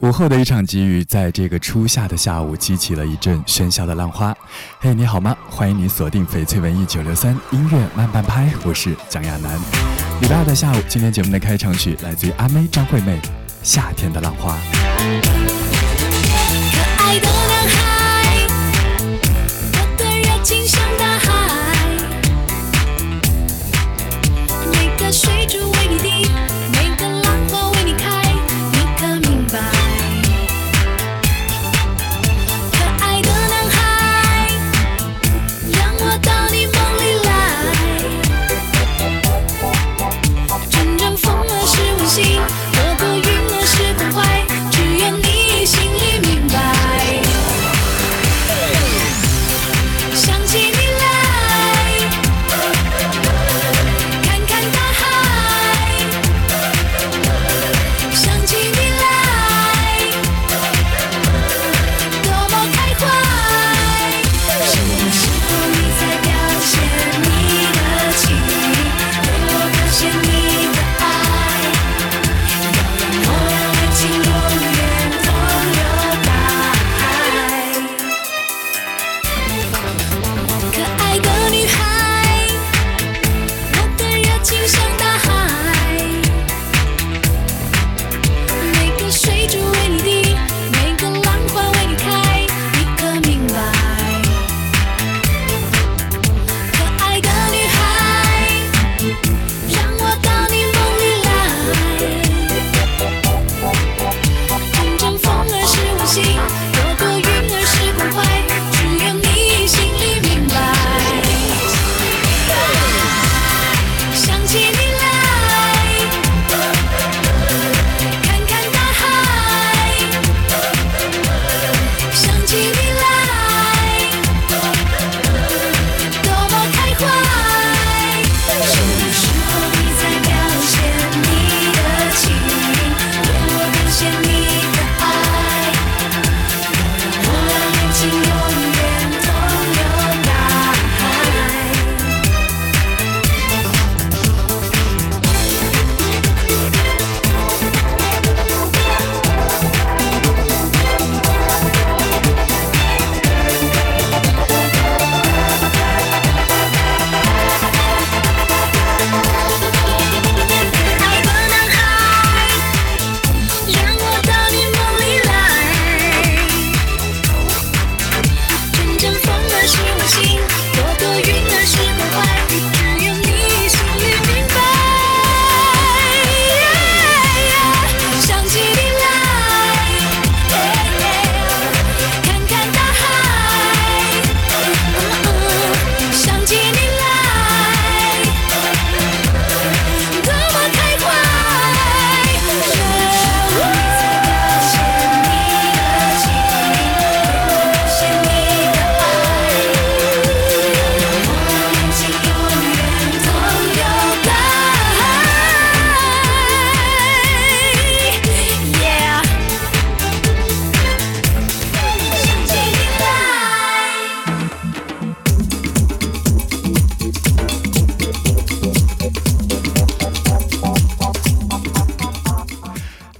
午后的一场急雨，在这个初夏的下午，激起了一阵喧嚣的浪花。嘿，你好吗？欢迎你锁定翡翠文艺九六三音乐慢半拍，我是蒋亚楠。礼拜二的下午，今天节目的开场曲来自于阿妹张惠妹，《夏天的浪花》。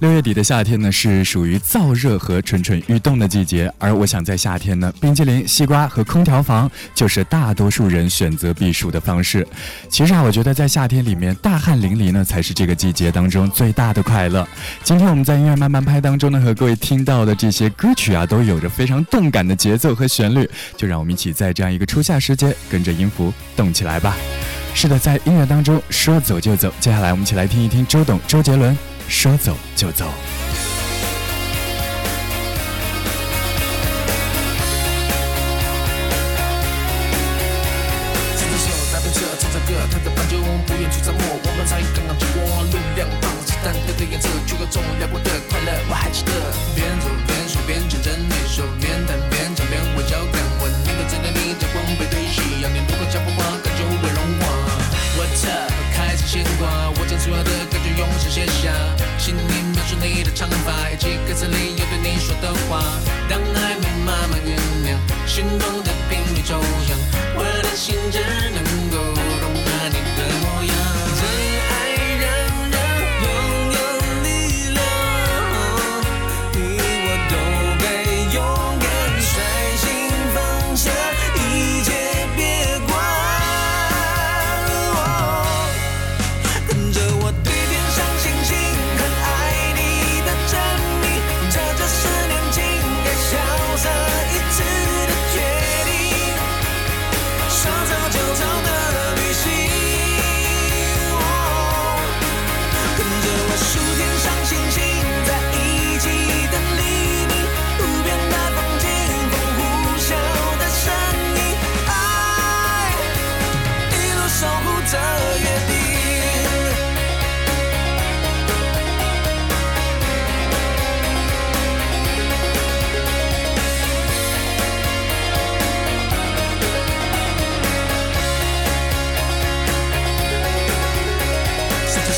六月底的夏天呢，是属于燥热和蠢蠢欲动的季节，而我想在夏天呢，冰激凌、西瓜和空调房就是大多数人选择避暑的方式。其实啊，我觉得在夏天里面，大汗淋漓呢，才是这个季节当中最大的快乐。今天我们在音乐慢慢拍当中呢，和各位听到的这些歌曲啊，都有着非常动感的节奏和旋律，就让我们一起在这样一个初夏时节，跟着音符动起来吧。是的，在音乐当中说走就走，接下来我们一起来听一听周董、周杰伦。说走就走。伸出手，搭便车，唱着歌，谈着伴奏，不愿去沉默。我们才刚刚走过路两旁，子弹堆的颜色，却有种辽阔的快乐。我还记得，的长发，以及歌词里有对你说的话，当暧昧慢慢酝酿，心动的频率抽象，我的心只能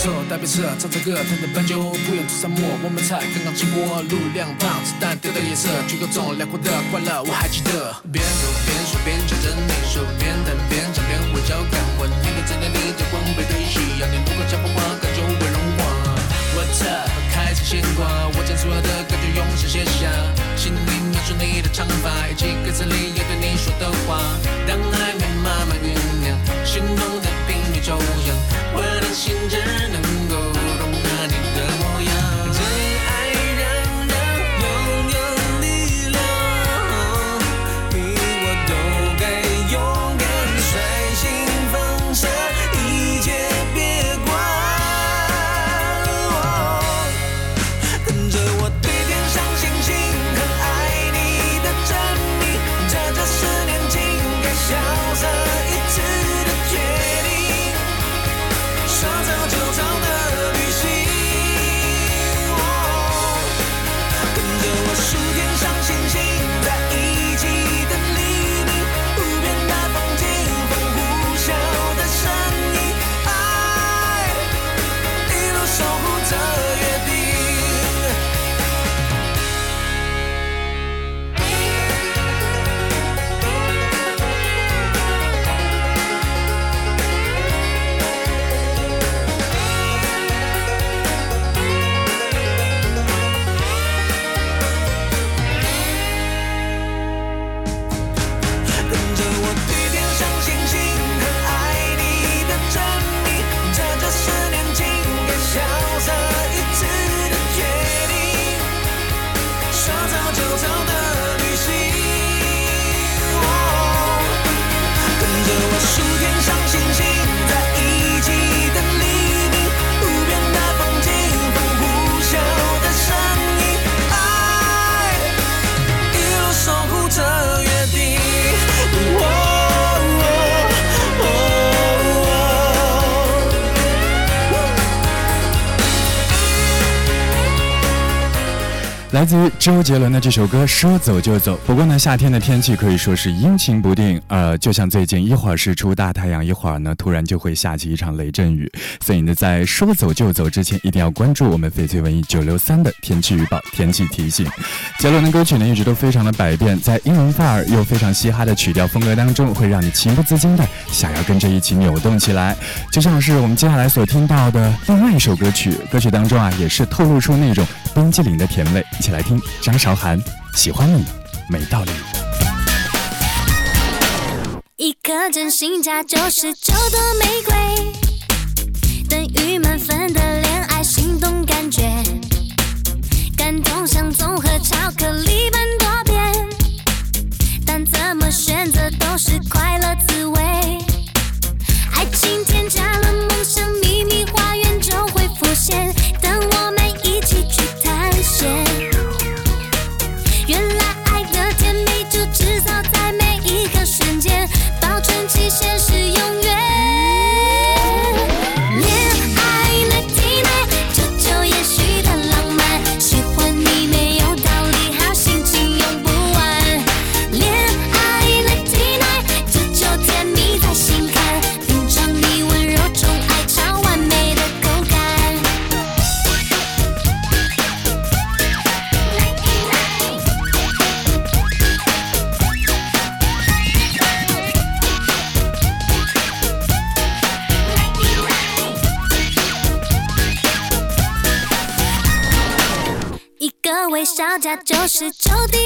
色，唱着歌，弹着斑鸠，不远出沙漠，我们才刚刚经过，路两旁子弹丢的颜色，举个重，辽阔的快乐我还记得。边走边说边讲着那首，边弹边唱边微笑看我，年年在那里的光背对夕阳，你路过交风花，感觉会融化。What up？开始牵挂，我将所有的感觉用心写下，心里描述你的长发，以及歌词里要对你说的话。当暧昧慢慢酝酿，心动的频率抽象，我的心只来自于周杰伦的这首歌《说走就走》。不过呢，夏天的天气可以说是阴晴不定，呃，就像最近一会儿是出大太阳，一会儿呢突然就会下起一场雷阵雨。所以呢，在说走就走之前，一定要关注我们翡翠文艺九六三的天气预报、天气提醒。杰伦的歌曲呢一直都非常的百变，在英文范儿又非常嘻哈的曲调风格当中，会让你情不自禁的想要跟着一起扭动起来。就像是我们接下来所听到的另外一首歌曲，歌曲当中啊也是透露出那种冰激凌的甜味。一起来听张韶涵《喜欢你没道理》。一颗真心价九十九朵玫瑰，等于满分的恋爱心动感觉，感动像综合巧克力般多变，但怎么选择都是快乐那就是九点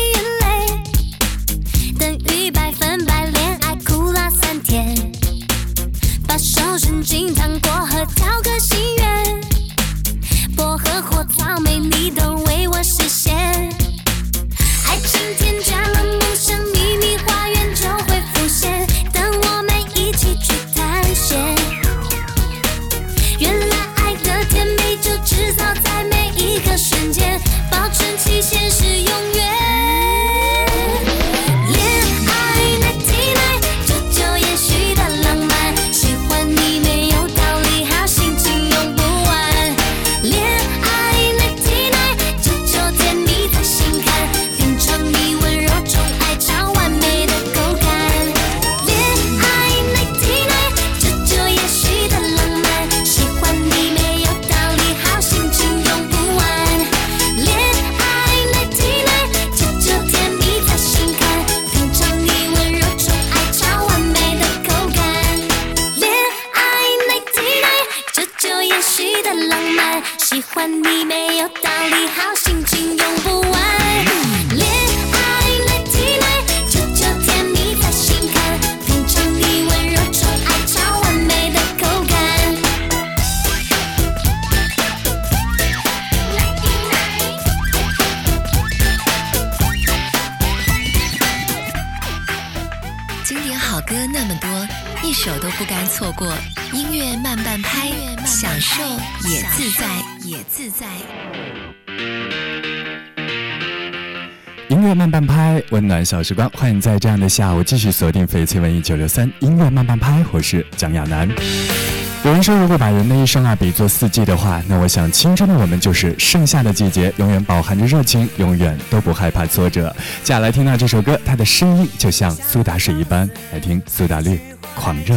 小时光，欢迎在这样的下午继续锁定翡翠文艺九六三音乐慢慢拍，我是蒋亚楠。有人说，如果把人的一生啊比作四季的话，那我想青春的我们就是盛夏的季节，永远饱含着热情，永远都不害怕挫折。接下来听到这首歌，它的声音就像苏打水一般，来听苏打绿《狂热》。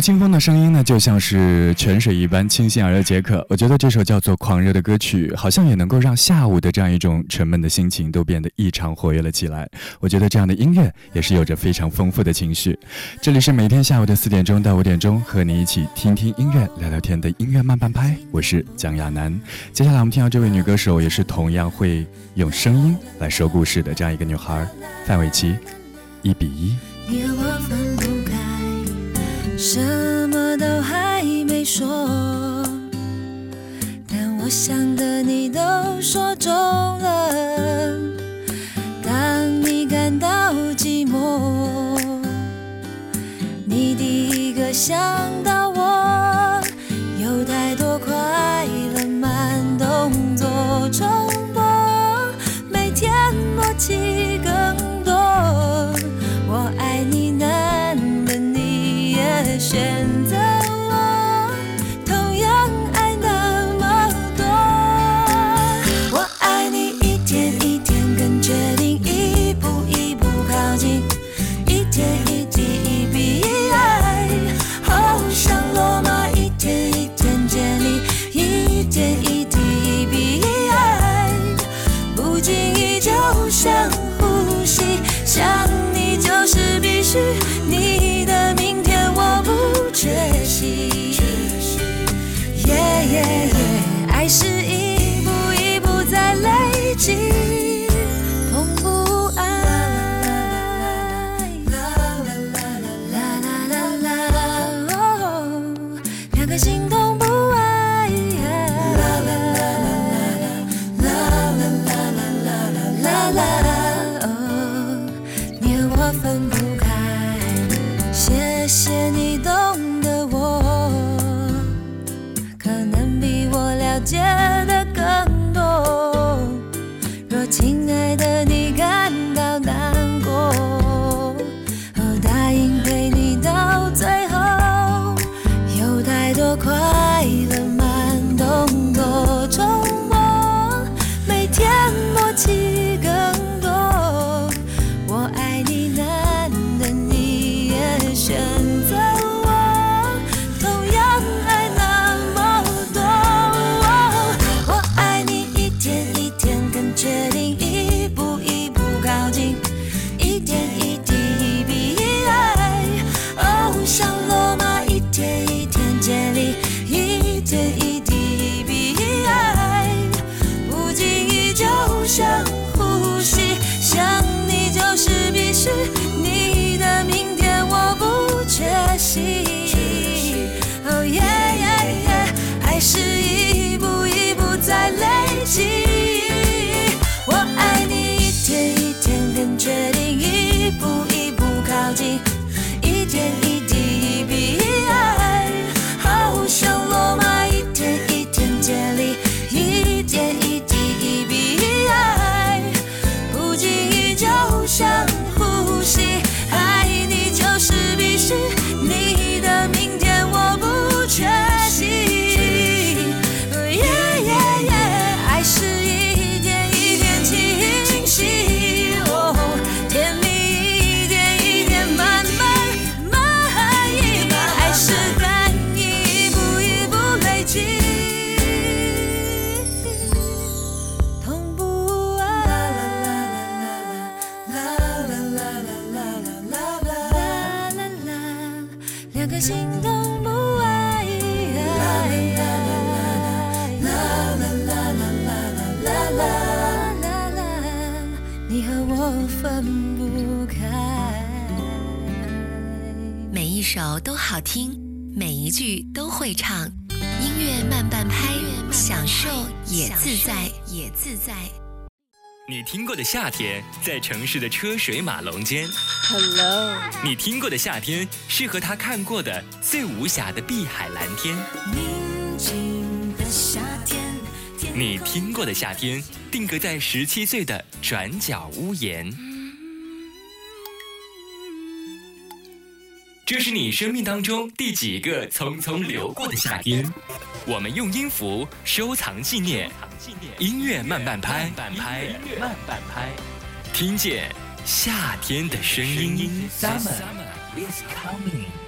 吴青峰的声音呢，就像是泉水一般清新而又解渴。我觉得这首叫做《狂热》的歌曲，好像也能够让下午的这样一种沉闷的心情都变得异常活跃了起来。我觉得这样的音乐也是有着非常丰富的情绪。这里是每天下午的四点钟到五点钟，和你一起听听音乐、聊聊天的音乐慢半拍。我是蒋亚楠。接下来我们听到这位女歌手，也是同样会用声音来说故事的这样一个女孩，范玮琪，一比一。什么都还没说，但我想的你都说中了。当你感到寂寞，你第一个想还是动不，每一首都好听，每一句都会唱，音乐慢半拍，享受也自在也自在。你听过的夏天，在城市的车水马龙间。Hello。你听过的夏天，是和他看过的最无瑕的碧海蓝天。宁静的夏天。天你听过的夏天，定格在十七岁的转角屋檐。这是你生命当中第几个匆匆流过的夏天？我们用音符收藏纪念。音乐慢半拍，慢拍，慢半拍，听见夏天的声音。Summer. Is coming。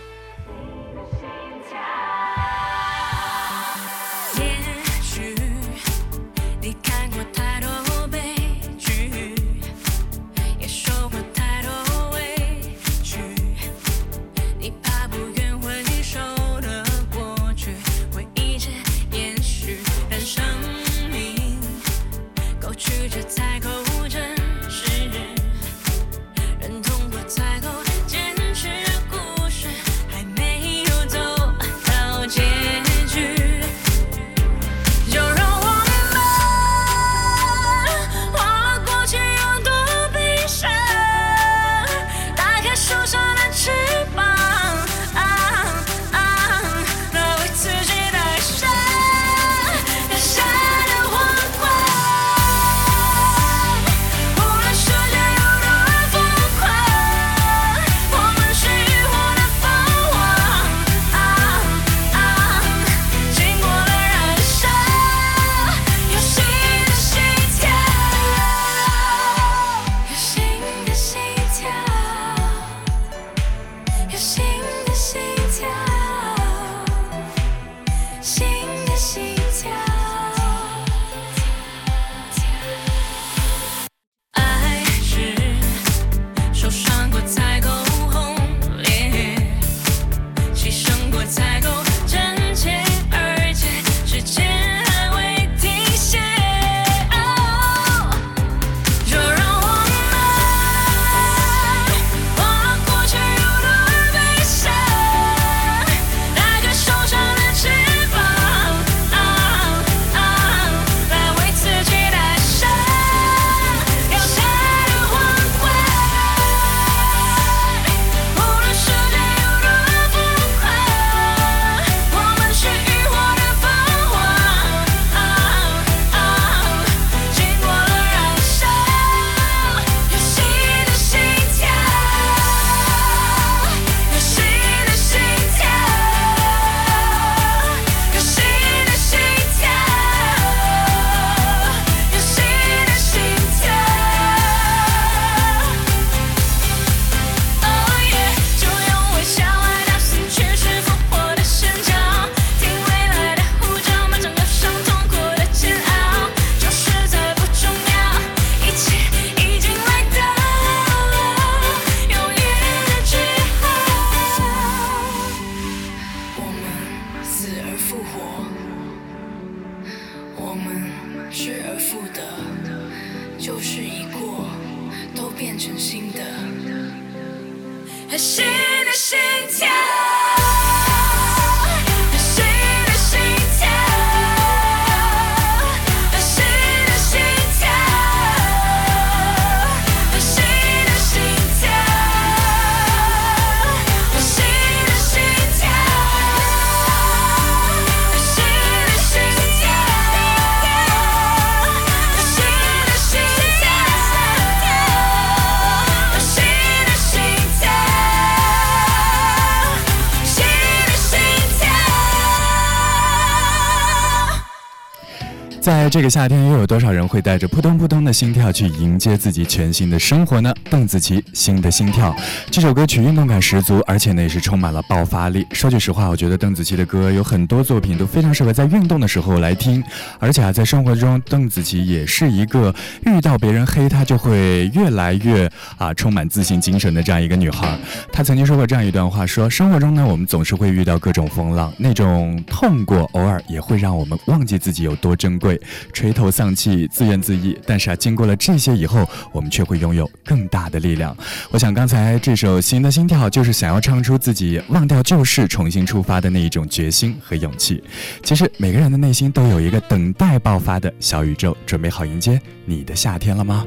这个夏天，又有多少人会带着扑通扑通的心跳去迎接自己全新的生活呢？邓紫棋《新的心跳》这首歌曲运动感十足，而且呢也是充满了爆发力。说句实话，我觉得邓紫棋的歌有很多作品都非常适合在运动的时候来听，而且啊，在生活中，邓紫棋也是一个遇到别人黑她就会越来越啊充满自信精神的这样一个女孩。她曾经说过这样一段话：说生活中呢，我们总是会遇到各种风浪，那种痛过偶尔也会让我们忘记自己有多珍贵。垂头丧气、自怨自艾，但是啊，经过了这些以后，我们却会拥有更大的力量。我想，刚才这首《新的心跳》就是想要唱出自己忘掉旧事、重新出发的那一种决心和勇气。其实，每个人的内心都有一个等待爆发的小宇宙，准备好迎接你的夏天了吗？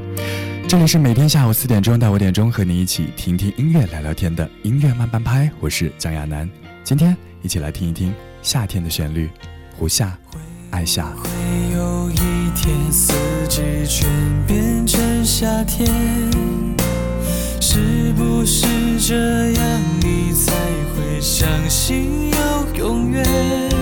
这里是每天下午四点钟到五点钟和你一起听听音乐、聊聊天的音乐慢半拍，我是蒋亚楠。今天一起来听一听夏天的旋律，胡夏。爱夏。会有一天，四季全变成夏天，是不是这样你才会相信有永远？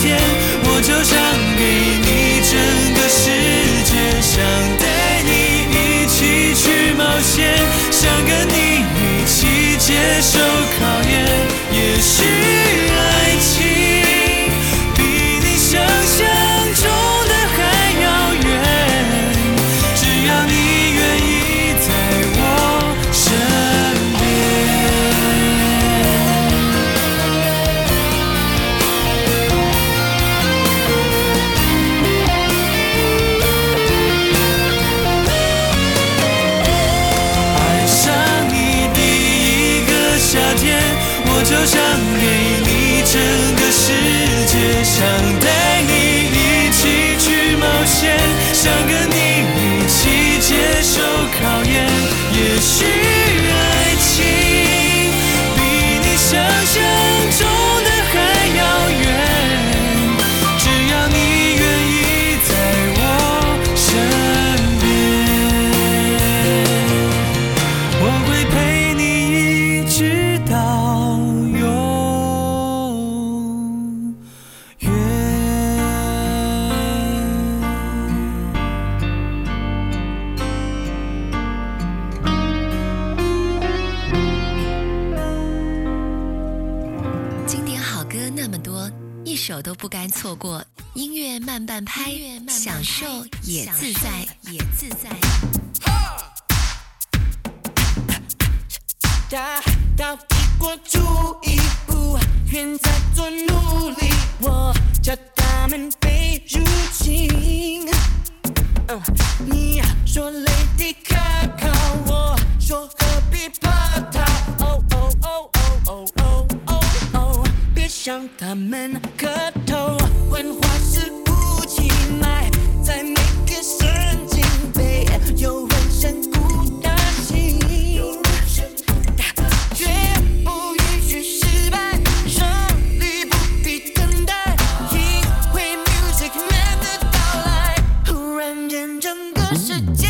天，我就想给你整个世界，想拍享受也自在。je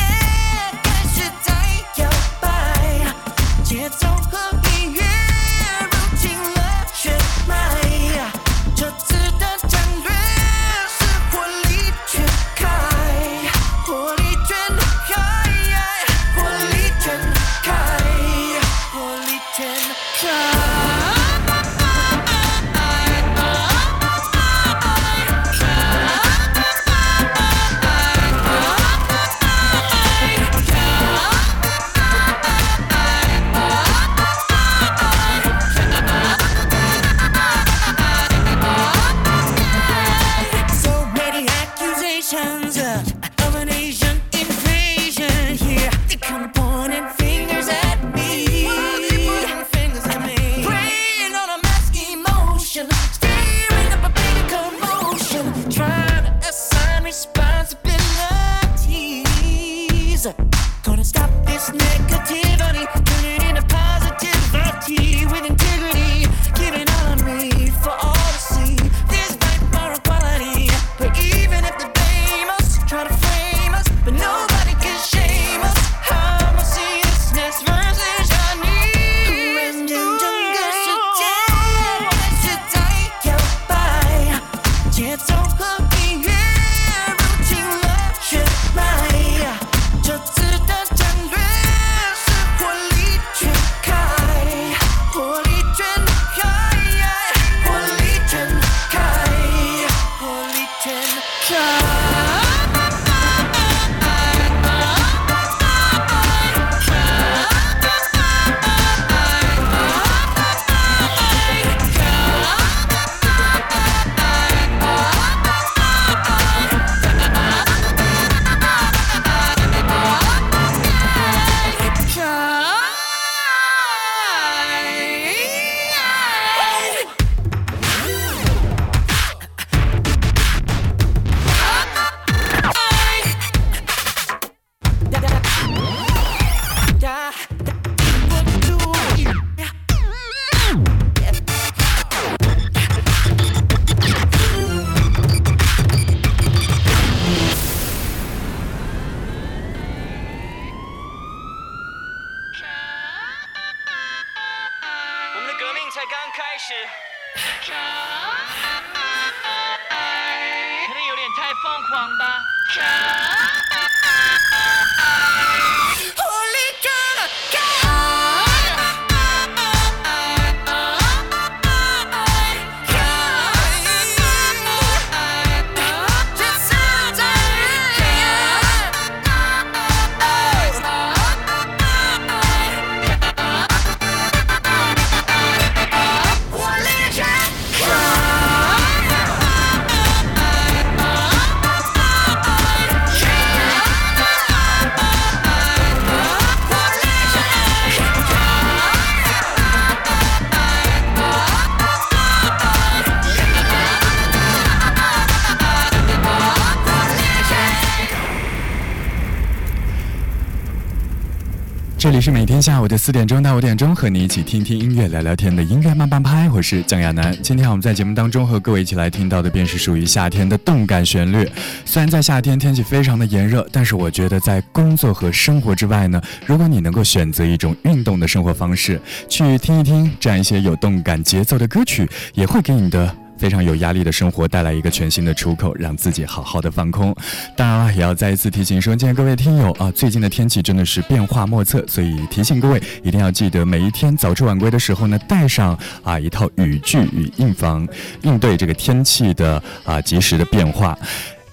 这里是每天下午的四点钟到五点钟和你一起听听音乐聊聊天的音乐慢半拍我是蒋亚楠今天我们在节目当中和各位一起来听到的便是属于夏天的动感旋律。虽然在夏天天气非常的炎热但是我觉得在工作和生活之外呢如果你能够选择一种运动的生活方式去听一听这样一些有动感节奏的歌曲也会给你的非常有压力的生活带来一个全新的出口，让自己好好的放空。当然了，也要再一次提醒说，今天各位听友啊，最近的天气真的是变化莫测，所以提醒各位一定要记得每一天早出晚归的时候呢，带上啊一套雨具与应防应对这个天气的啊及时的变化。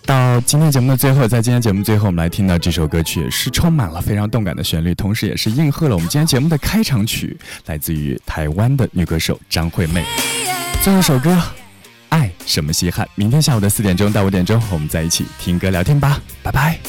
到今天节目的最后，在今天节目最后，我们来听到这首歌曲，是充满了非常动感的旋律，同时也是应和了我们今天节目的开场曲，来自于台湾的女歌手张惠妹。最后一首歌《爱什么稀罕》，明天下午的四点钟到五点钟，我们在一起听歌聊天吧，拜拜。